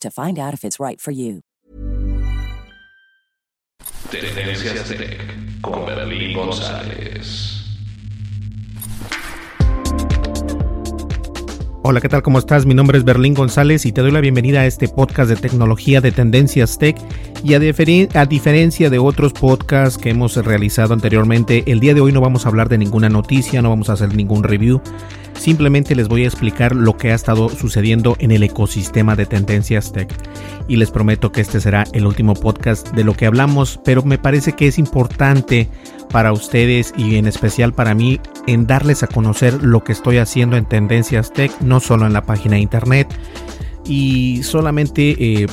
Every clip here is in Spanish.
to find out if it's right for you. Tendencias Tech con Berlín González. Hola, ¿qué tal? ¿Cómo estás? Mi nombre es Berlín González y te doy la bienvenida a este podcast de tecnología de Tendencias Tech. Y a, a, diferencia de otros podcasts que hemos realizado anteriormente, el día de hoy no vamos a hablar de ninguna noticia, no vamos a hacer ningún review. Simplemente les voy a explicar lo que ha estado sucediendo en el ecosistema de Tendencias Tech. Y les prometo que este será el último podcast de lo que hablamos, pero me parece que es importante para ustedes y en especial para mí en darles a conocer lo que estoy haciendo en Tendencias Tech, no solo en la página de internet y solamente eh,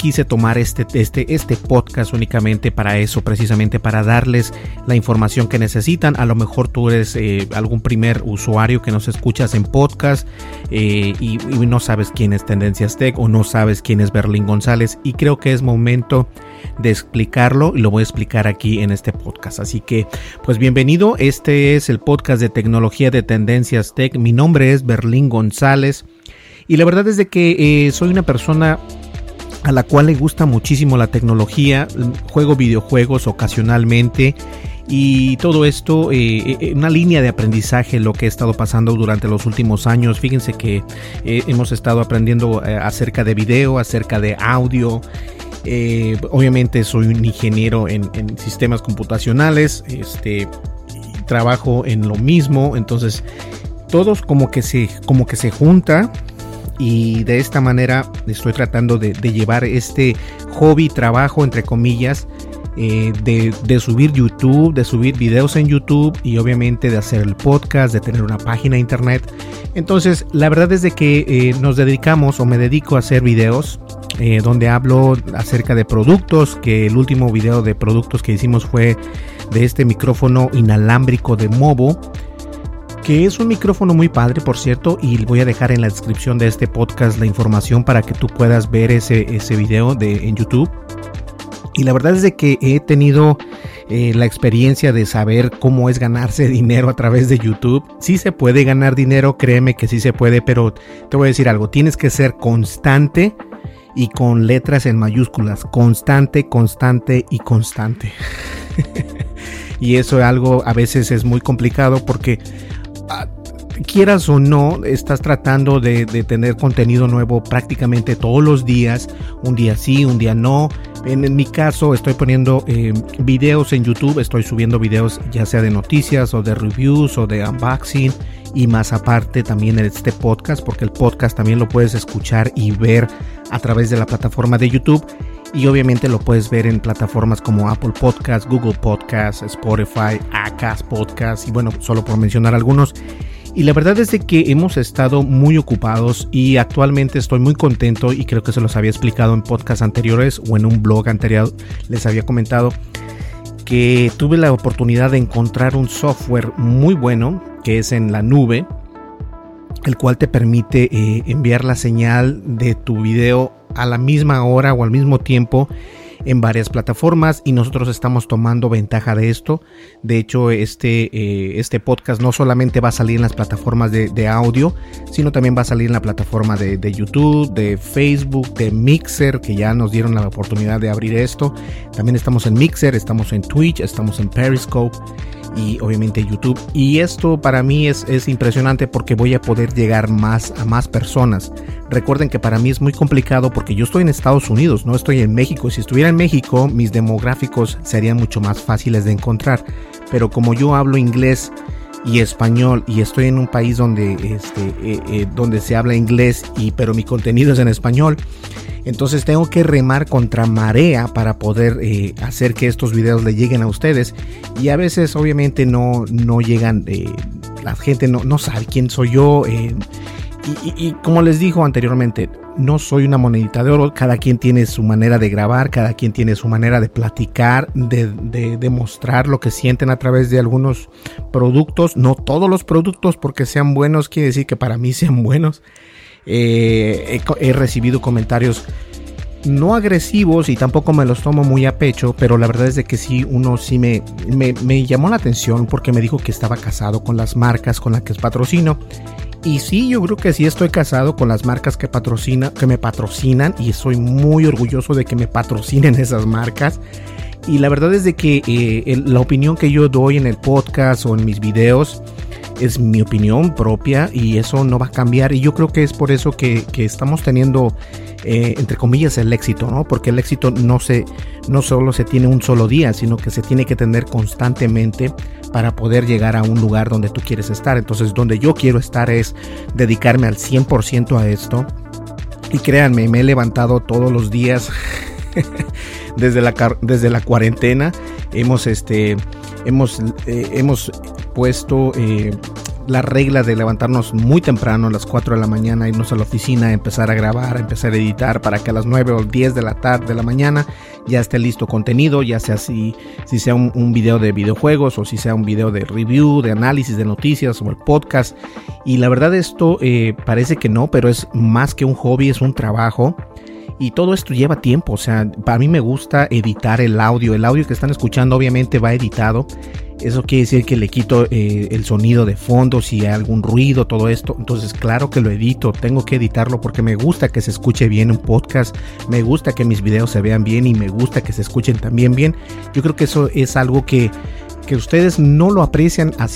quise tomar este, este, este podcast únicamente para eso, precisamente para darles la información que necesitan. A lo mejor tú eres eh, algún primer usuario que nos escuchas en podcast eh, y, y, no sabes quién es Tendencias Tech o no sabes quién es Berlín González y creo que es momento de explicarlo y lo voy a explicar aquí en este podcast. Así que, pues bienvenido, este es el podcast de tecnología de Tendencias Tech. Mi nombre es Berlín González. Y la verdad es de que eh, soy una persona a la cual le gusta muchísimo la tecnología, juego videojuegos ocasionalmente y todo esto, eh, eh, una línea de aprendizaje, lo que he estado pasando durante los últimos años. Fíjense que hemos estado aprendiendo acerca de video, acerca de audio. Eh, obviamente soy un ingeniero en, sistemas computacionales, este, trabajo en lo mismo, entonces todos como que se, como que se junta y de esta manera estoy tratando de, llevar este hobby, trabajo entre comillas, eh, de, subir YouTube, de subir videos en YouTube y obviamente de hacer el podcast, de tener una página internet. Entonces, la verdad es de que eh, nos dedicamos o me dedico a hacer videos eh, donde hablo acerca de productos, que el último video de productos que hicimos fue de este micrófono inalámbrico de Movo que es un micrófono muy padre, por cierto, y voy a dejar en la descripción de este podcast la información para que tú puedas ver ese, ese video de, en YouTube. Y la verdad es de que he tenido eh, la experiencia de saber cómo es ganarse dinero a través de YouTube. Sí se puede ganar dinero, créeme que sí se puede, pero te voy a decir algo, tienes que ser constante y con letras en mayúsculas, constante, constante y constante. y eso es algo a veces es muy complicado porque quieras o no, estás tratando de, tener contenido nuevo prácticamente todos los días, un día sí, un día no. En, en mi caso estoy poniendo eh, videos en YouTube, estoy subiendo videos ya sea de noticias o de reviews o de unboxing y más aparte también en este podcast, porque el podcast también lo puedes escuchar y ver a través de la plataforma de YouTube y obviamente lo puedes ver en plataformas como Apple Podcast, Google Podcast, Spotify, Acast Podcast y bueno, solo por mencionar algunos. Y la verdad es de que hemos estado muy ocupados y actualmente estoy muy contento y creo que se los había explicado en podcasts anteriores o en un blog anterior les había comentado que tuve la oportunidad de encontrar un software muy bueno que es en la nube, el cual te permite eh, enviar la señal de tu video a la misma hora o al mismo tiempo en varias plataformas y nosotros estamos tomando ventaja de esto. De hecho, este, eh, este podcast no solamente va a salir en las plataformas de, audio, sino también va a salir en la plataforma de, de, YouTube, de Facebook, de Mixer, que ya nos dieron la oportunidad de abrir esto. También estamos en Mixer, estamos en Twitch, estamos en Periscope y obviamente YouTube. Y esto para mí es, es impresionante porque voy a poder llegar más a más personas. Recuerden que para mí es muy complicado porque yo estoy en Estados Unidos, no estoy en México. Si estuviera en México, mis demográficos serían mucho más fáciles de encontrar. Pero como yo hablo inglés y español y estoy en un país donde, este, eh, eh, donde se habla inglés y pero mi contenido es en español, entonces tengo que remar contra marea para poder eh, hacer que estos videos le lleguen a ustedes. Y a veces obviamente no, no llegan, eh, la gente no, no, sabe quién soy yo. Eh, y, como les dijo anteriormente, no soy una monedita de oro, cada quien tiene su manera de grabar, cada quien tiene su manera de platicar, de, de demostrar lo que sienten a través de algunos productos, no todos los productos porque sean buenos, quiere decir que para mí sean buenos, eh, he, recibido comentarios no agresivos y tampoco me los tomo muy a pecho, pero la verdad es de que sí, uno sí me, me, llamó la atención porque me dijo que estaba casado con las marcas con las que patrocino. Y sí, yo creo que sí estoy casado con las marcas que, patrocina, que me patrocinan y soy muy orgulloso de que me patrocinen esas marcas. Y la verdad es de que eh, la opinión que yo doy en el podcast o en mis videos, es mi opinión propia y eso no va a cambiar y yo creo que es por eso que, estamos teniendo eh, entre comillas el éxito, ¿no? Porque el éxito no se no solo se tiene un solo día, sino que se tiene que tener constantemente para poder llegar a un lugar donde tú quieres estar. Entonces, donde yo quiero estar es dedicarme al 100% a esto. Y créanme, me he levantado todos los días desde la desde la cuarentena. Hemos este hemos eh, hemos puesto eh, la regla de levantarnos muy temprano a las 4 de la mañana, irnos a la oficina, empezar a grabar, empezar a editar para que a las 9 o 10 de la tarde de la mañana ya esté listo contenido, ya sea si, si sea un, video de videojuegos o si sea un video de review, de análisis de noticias o el podcast. Y la verdad esto eh, parece que no, pero es más que un hobby, es un trabajo. Y todo esto lleva tiempo, o sea, para mí me gusta editar el audio. El audio que están escuchando obviamente va editado eso quiere decir que le quito eh, el sonido de fondo, si hay algún ruido, todo esto. Entonces, claro que lo edito, tengo que editarlo porque me gusta que se escuche bien un podcast, me gusta que mis videos se vean bien y me gusta que se escuchen también bien. Yo creo que eso es algo que que ustedes no lo aprecian a,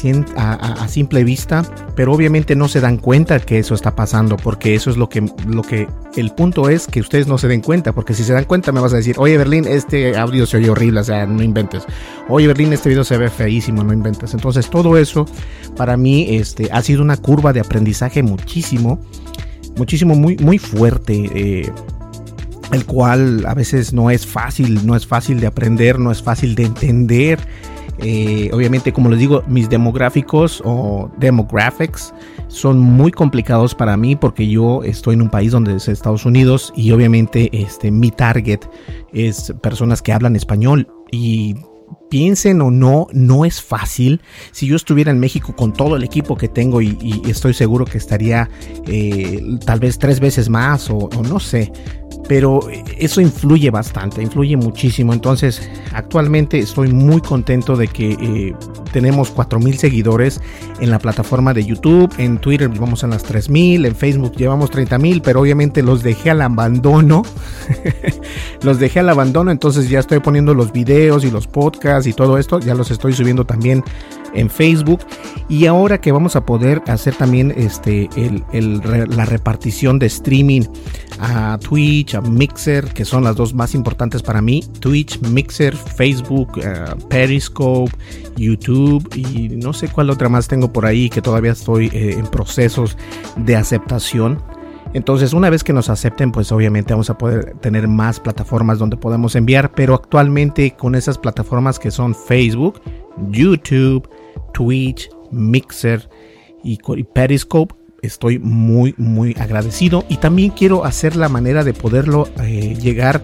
simple vista, pero obviamente no se dan cuenta que eso está pasando, porque eso es lo que, lo que el punto es que ustedes no se den cuenta, porque si se dan cuenta me vas a decir, oye Berlín, este audio se oye horrible, o sea, no inventes. Oye Berlín, este video se ve feísimo, no inventes. Entonces todo eso para mí este, ha sido una curva de aprendizaje muchísimo, muchísimo, muy, muy fuerte. Eh, el cual a veces no es fácil, no es fácil de aprender, no es fácil de entender eh, obviamente, como les digo, mis demográficos o demographics son muy complicados para mí porque yo estoy en un país donde es Estados Unidos y obviamente este, mi target es personas que hablan español y piensen o no, no es fácil. Si yo estuviera en México con todo el equipo que tengo y, estoy seguro que estaría eh, tal vez tres veces más o, no sé, pero eso influye bastante, influye muchísimo. Entonces, actualmente estoy muy contento de que eh, tenemos 4000 seguidores en la plataforma de YouTube, en Twitter vamos a las 3000, en Facebook llevamos 30000, pero obviamente los dejé al abandono. los dejé al abandono, entonces ya estoy poniendo los videos y los podcasts y todo esto, ya los estoy subiendo también en Facebook y ahora que vamos a poder hacer también este la repartición de streaming a Twitch, a Mixer, que son las dos más importantes para mí, Twitch, Mixer, Facebook, eh, Periscope, YouTube y no sé cuál otra más tengo por ahí que todavía estoy eh, en procesos de aceptación. Entonces, una vez que nos acepten, pues obviamente vamos a poder tener más plataformas donde podemos enviar, pero actualmente con esas plataformas que son Facebook, YouTube, Twitch, Mixer y, Periscope. Estoy muy, muy agradecido. Y también quiero hacer la manera de poderlo eh, llegar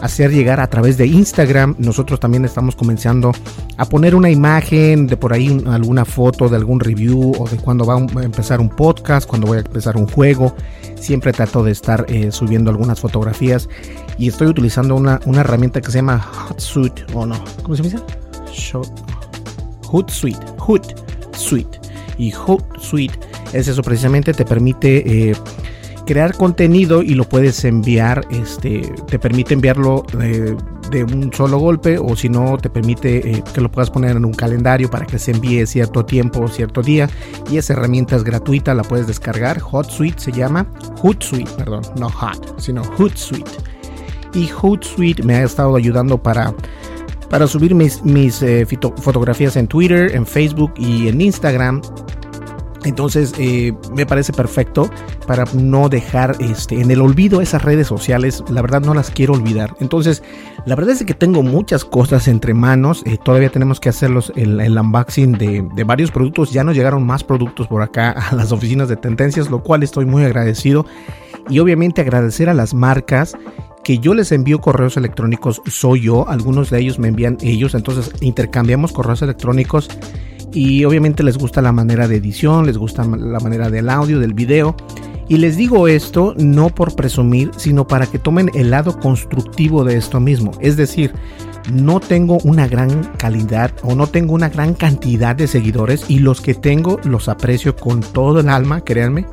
hacer llegar a través de Instagram. Nosotros también estamos comenzando a poner una imagen de por ahí alguna foto de algún review o de cuando va a empezar un podcast, cuando voy a empezar un juego. Siempre trato de estar eh, subiendo algunas fotografías y estoy utilizando una, herramienta que se llama Hootsuite o no, ¿cómo se dice? Hootsuite, Hootsuite y Hootsuite es eso precisamente te permite eh, crear contenido y lo puedes enviar, este, te permite enviarlo eh, de un solo golpe o si no te permite eh, que lo puedas poner en un calendario para que se envíe cierto tiempo cierto día. Y esa herramienta es gratuita, la puedes descargar, HotSuite se llama, Hootsuite, perdón, no Hot, sino Hootsuite. Y Hootsuite me ha estado ayudando para para subir mis, eh, fotografías en Twitter, en Facebook y en Instagram entonces eh, me parece perfecto para no dejar este, en el olvido esas redes sociales. La verdad no las quiero olvidar. Entonces la verdad es que tengo muchas cosas entre manos. Eh, todavía tenemos que hacerlos el, el unboxing de, de, varios productos. Ya nos llegaron más productos por acá a las oficinas de tendencias, lo cual estoy muy agradecido. Y obviamente agradecer a las marcas que yo les envío correos electrónicos. Soy yo. Algunos de ellos me envían ellos. Entonces intercambiamos correos electrónicos y obviamente les gusta la manera de edición, les gusta la manera del audio, del video. Y les digo esto no por presumir, sino para que tomen el lado constructivo de esto mismo. Es decir, no tengo una gran calidad o no tengo una gran cantidad de seguidores y los que tengo los aprecio con todo el alma, créanme.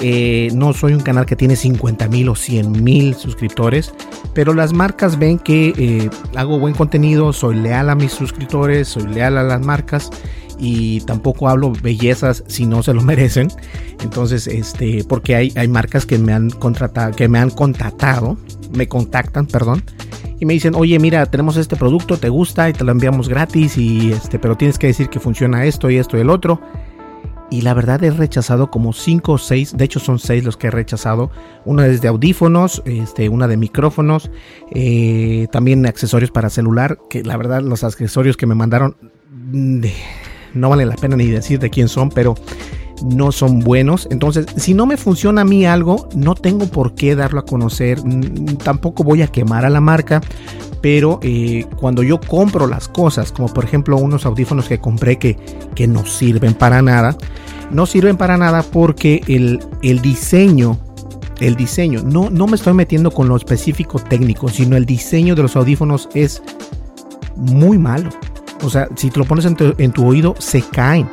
Eh, no soy un canal que tiene 50 mil o 100 mil suscriptores, pero las marcas ven que eh, hago buen contenido, soy leal a mis suscriptores, soy leal a las marcas y tampoco hablo bellezas si no se lo merecen. Entonces, este, porque hay, hay marcas que me han contratado, que me han contratado, me contactan, perdón, y me dicen, oye, mira, tenemos este producto, te gusta y te lo enviamos gratis, y este, pero tienes que decir que funciona esto y esto y el otro. Y la verdad he rechazado como 5 o 6, de hecho son 6 los que he rechazado. Una es de audífonos, este, una de micrófonos, eh, también accesorios para celular, que la verdad los accesorios que me mandaron de, no vale la pena ni decir de quién son, pero no son buenos. Entonces, si no me funciona a mí algo, no tengo por qué darlo a conocer. Tampoco voy a quemar a la marca. Pero eh, cuando yo compro las cosas, como por ejemplo unos audífonos que compré que, que no sirven para nada, no sirven para nada porque el, el diseño el diseño. No, no me estoy metiendo con lo específico técnico, sino el diseño de los audífonos es muy malo. O sea, si te lo pones en tu, oído, se caen.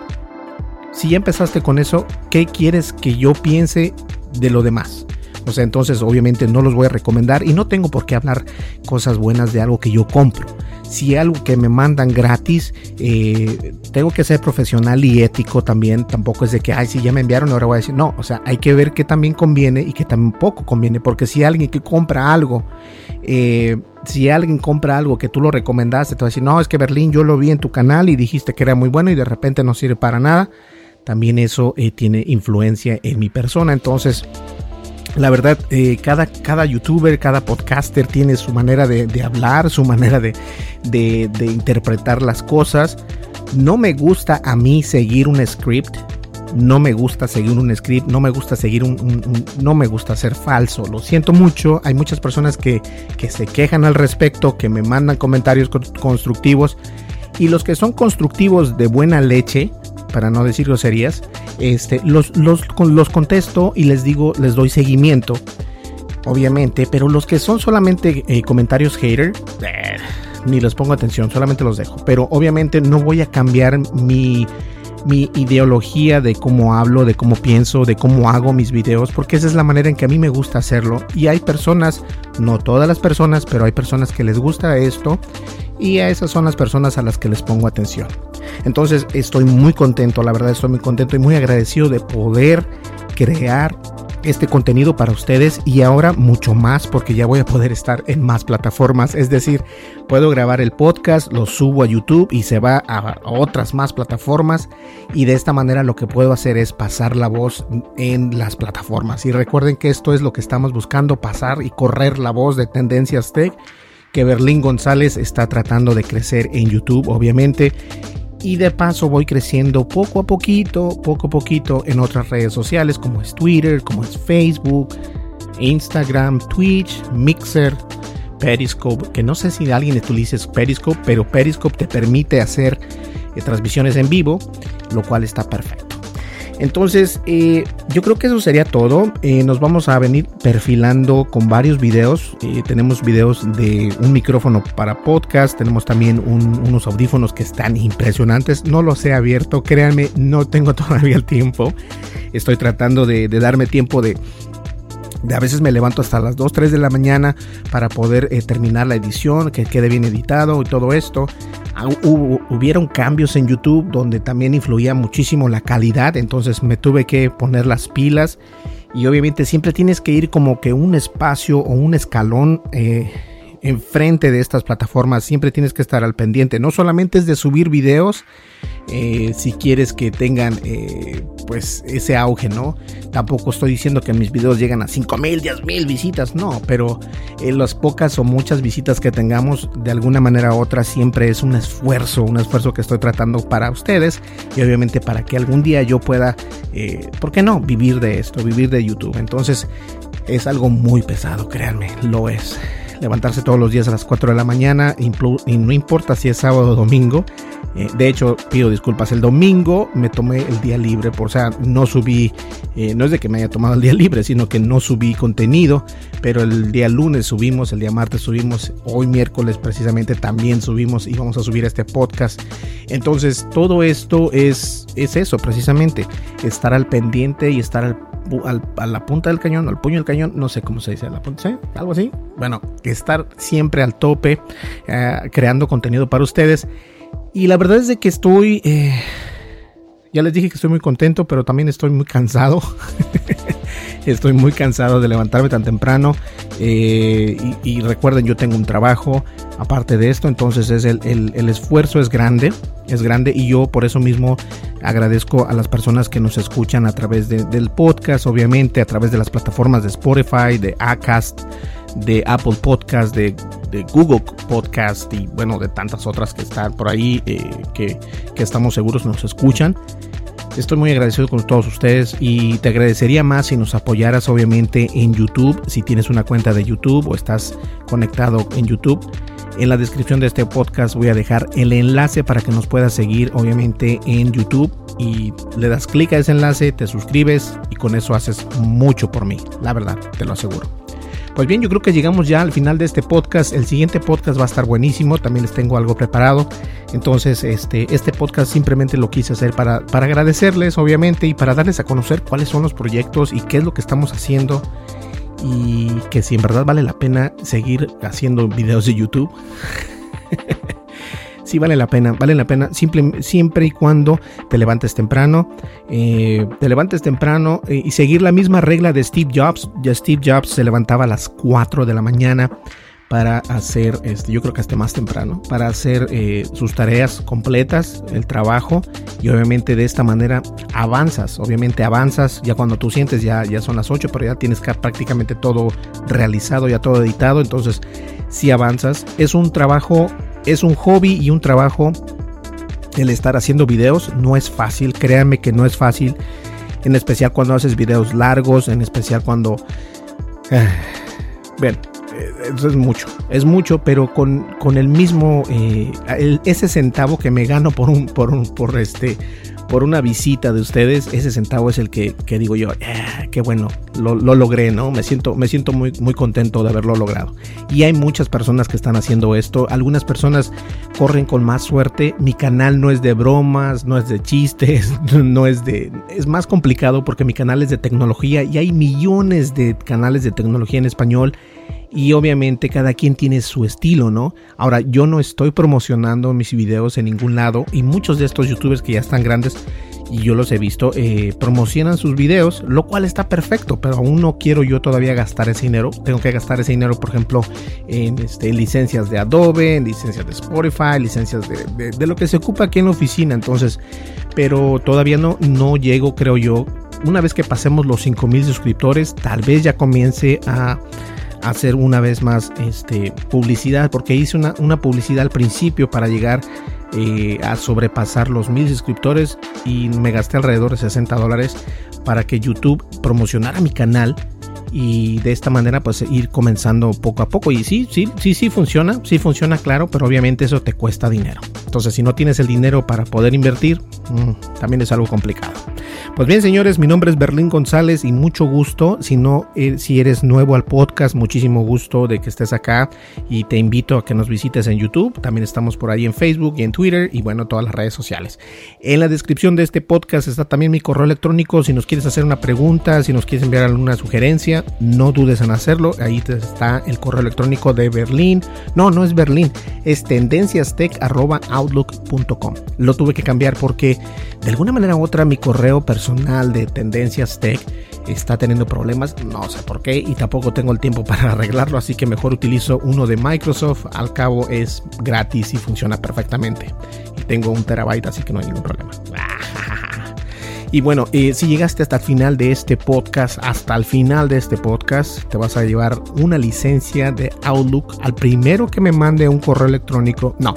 Si ya empezaste con eso, ¿qué quieres que yo piense de lo demás? O sea, entonces obviamente no los voy a recomendar y no tengo por qué hablar cosas buenas de algo que yo compro. Si algo que me mandan gratis, eh, tengo que ser profesional y ético también. Tampoco es de que, ay, si ya me enviaron, ahora voy a decir, no, o sea, hay que ver qué también conviene y qué tampoco conviene. Porque si alguien que compra algo eh, si alguien compra algo que tú lo recomendaste, te va a decir, no, es que Berlín yo lo vi en tu canal y dijiste que era muy bueno y de repente no sirve para nada. También eso eh, tiene influencia en mi persona. Entonces, la verdad, eh, cada, cada youtuber, cada podcaster tiene su manera de, hablar, su manera de, de, interpretar las cosas. No me gusta a mí seguir un script no me gusta seguir un script, no me gusta seguir un, no me gusta ser falso. Lo siento mucho, hay muchas personas que, que se quejan al respecto, que me mandan comentarios constructivos y los que son constructivos de buena leche, para no decir groserías, este, los, los, los contesto y les digo, les doy seguimiento, obviamente, pero los que son solamente eh, comentarios hater, eh, ni les pongo atención, solamente los dejo. Pero obviamente no voy a cambiar mi mi ideología de cómo hablo, de cómo pienso, de cómo hago mis videos, porque esa es la manera en que a mí me gusta hacerlo. Y hay personas, no todas las personas, pero hay personas que les gusta esto y a esas son las personas a las que les pongo atención. Entonces estoy muy contento, la verdad estoy muy contento y muy agradecido de poder crear este contenido para ustedes y ahora mucho más porque ya voy a poder estar en más plataformas. Es decir, puedo grabar el podcast, lo subo a YouTube y se va a otras más plataformas y de esta manera lo que puedo hacer es pasar la voz en las plataformas. Y recuerden que esto es lo que estamos buscando, pasar y correr la voz de Tendencias Tech que Berlín González está tratando de crecer en YouTube, obviamente y de paso voy creciendo poco a poquito, poco a poquito en otras redes sociales como es Twitter, como es Facebook, Instagram, Twitch, Mixer, Periscope, que no sé si alguien utiliza Periscope, pero Periscope te permite hacer eh, transmisiones en vivo, lo cual está perfecto. Entonces, eh, yo creo que eso sería todo. Eh, nos vamos a venir perfilando con varios videos. tenemos videos de un micrófono para podcast. Tenemos también unos audífonos que están impresionantes. No los he abierto, créanme, no tengo todavía el tiempo. Estoy tratando de darme tiempo de, a veces me levanto hasta las 2, 3 de la mañana para poder eh, terminar la edición, que quede bien editado y todo esto. Ah, hubieron cambios en YouTube donde también influía muchísimo la calidad, entonces me tuve que poner las pilas y obviamente siempre tienes que ir como que un espacio o un escalón. Eh, enfrente de estas plataformas siempre tienes que estar al pendiente. No solamente es de subir videos, eh, si quieres que tengan eh, pues ese auge, ¿no? Tampoco estoy diciendo que mis videos llegan a 5 mil, 10 mil visitas, no, pero en las pocas o muchas visitas que tengamos, de alguna manera u otra, siempre es un esfuerzo, un esfuerzo que estoy tratando para ustedes y obviamente para que algún día yo pueda, eh, ¿por qué no? Vivir de esto, vivir de YouTube. Entonces es algo muy pesado, créanme, lo es levantarse todos los días a las 4 de la mañana, y no importa si es sábado o domingo. Eh, de hecho, pido disculpas, el domingo me tomé el día libre, por o sea, no subí, eh, no es de que me haya tomado el día libre, sino que no subí contenido, pero el día lunes subimos, el día martes subimos, hoy miércoles precisamente también subimos y vamos a subir este podcast. Entonces, todo esto es, es eso, precisamente, estar al pendiente y estar al a la punta del cañón, al puño del cañón, no sé cómo se dice, algo así. Bueno, estar siempre al tope, eh, creando contenido para ustedes. Y la verdad es de que estoy, eh, ya les dije que estoy muy contento, pero también estoy muy cansado. estoy muy cansado de levantarme tan temprano. Eh, y, recuerden, yo tengo un trabajo aparte de esto, entonces es el, el, esfuerzo es grande, es grande y yo por eso mismo agradezco a las personas que nos escuchan a través del podcast, obviamente a través de las plataformas de Spotify, de Acast, de Apple Podcast, de, Google Podcast y bueno, de tantas otras que están por ahí eh, que, que estamos seguros nos escuchan. Estoy muy agradecido con todos ustedes y te agradecería más si nos apoyaras obviamente en YouTube, si tienes una cuenta de YouTube o estás conectado en YouTube. En la descripción de este podcast voy a dejar el enlace para que nos puedas seguir obviamente en YouTube y le das clic a ese enlace, te suscribes y con eso haces mucho por mí, la verdad, te lo aseguro. Pues bien, yo creo que llegamos ya al final de este podcast. El siguiente podcast va a estar buenísimo. También les tengo algo preparado. Entonces, este, este podcast simplemente lo quise hacer para, para agradecerles, obviamente, y para darles a conocer cuáles son los proyectos y qué es lo que estamos haciendo. Y que si en verdad vale la pena seguir haciendo videos de YouTube. Sí vale la pena, vale la pena siempre, siempre y cuando te levantes temprano, eh, te levantes temprano eh, y seguir la misma regla de Steve Jobs. Ya Steve Jobs se levantaba a las 4 de la mañana para hacer, este, yo creo que hasta más temprano, para hacer eh, sus tareas completas, el trabajo, y obviamente de esta manera avanzas, obviamente avanzas, ya cuando tú sientes ya, ya son las 8, pero ya tienes prácticamente todo realizado, ya todo editado, entonces si avanzas, es un trabajo es un hobby y un trabajo el estar haciendo videos. No es fácil, créanme que no es fácil. En especial cuando haces videos largos, en especial cuando... Eh, eh, es mucho, es mucho, pero con, con el mismo, eh, ese centavo que me gano por un, por un, por este, por una visita de ustedes, ese centavo es el que, digo yo, ah, qué bueno, lo, logré, ¿no? Me siento, me siento muy, muy contento de haberlo logrado. Y hay muchas personas que están haciendo esto, algunas personas corren con más suerte, mi canal no es de bromas, no es de chistes, no es de... Es más complicado porque mi canal es de tecnología y hay millones de canales de tecnología en español y obviamente cada quien tiene su estilo, ¿no? Ahora, yo no estoy promocionando mis videos en ningún lado y muchos de estos youtubers que ya están grandes y yo los he visto, eh, promocionan sus videos, lo cual está perfecto, pero aún no quiero yo todavía gastar ese dinero. Tengo que gastar ese dinero, por ejemplo, en este, licencias de Adobe, en licencias de Spotify, licencias de, de, lo que se ocupa aquí en la oficina. Entonces, pero todavía no, no llego, creo yo. Una vez que pasemos los 5000 suscriptores, tal vez ya comience a hacer una vez más este, publicidad, porque hice una, publicidad al principio para llegar eh, a sobrepasar los mil suscriptores y me gasté alrededor de 60 dólares para que YouTube promocionara mi canal y de esta manera pues ir comenzando poco a poco y sí, sí, sí, sí funciona, sí funciona claro, pero obviamente eso te cuesta dinero. Entonces si no tienes el dinero para poder invertir, mm, también es algo complicado. Pues bien, señores, mi nombre es Berlín González y mucho gusto. Si no, eh, si eres nuevo al podcast, muchísimo gusto de que estés acá y te invito a que nos visites en YouTube. También estamos por ahí en Facebook y en Twitter y bueno, todas las redes sociales. En la descripción de este podcast está también mi correo electrónico. Si nos quieres hacer una pregunta, si nos quieres enviar alguna sugerencia, no dudes en hacerlo. Ahí está el correo electrónico de Berlín. No, no es Berlín, es tendenciastech.outlook.com. Lo tuve que cambiar porque de alguna manera u otra mi correo personal personal de Tendencias Tech está teniendo problemas, no sé por qué, y tampoco tengo el tiempo para arreglarlo, así que mejor utilizo uno de Microsoft, al cabo es gratis y funciona perfectamente. Y tengo un terabyte, así que no hay ningún problema. Y bueno, eh, si llegaste hasta el final de este podcast, hasta el final de este podcast, te vas a llevar una licencia de Outlook al primero que me mande un correo electrónico, no,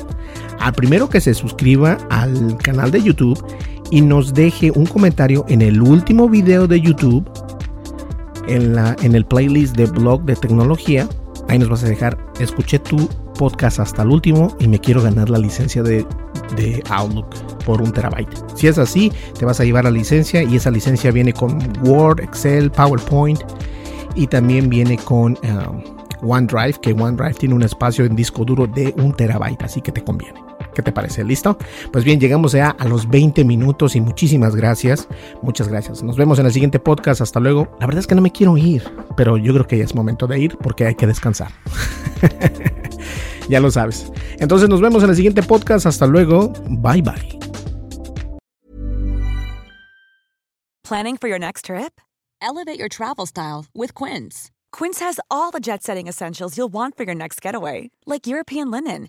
al primero que se suscriba al canal de YouTube y nos deje un comentario en el último video de YouTube, en, la, en el playlist de blog de tecnología. Ahí nos vas a dejar, escuché tu podcast hasta el último y me quiero ganar la licencia de, de Outlook por un terabyte. Si es así, te vas a llevar la licencia y esa licencia viene con Word, Excel, PowerPoint y también viene con um, OneDrive, que OneDrive tiene un espacio en disco duro de un terabyte, así que te conviene. ¿Qué te parece? ¿Listo? Pues bien, llegamos ya a los 20 minutos y muchísimas gracias. Muchas gracias. Nos vemos en el siguiente podcast. Hasta luego. La verdad es que no me quiero ir, pero yo creo que ya es momento de ir porque hay que descansar. ya lo sabes. Entonces nos vemos en el siguiente podcast. Hasta luego. Bye bye. Planning for your next trip? Elevate your travel style with Quince. Quince has all the jet setting essentials you'll want for your next getaway, like European linen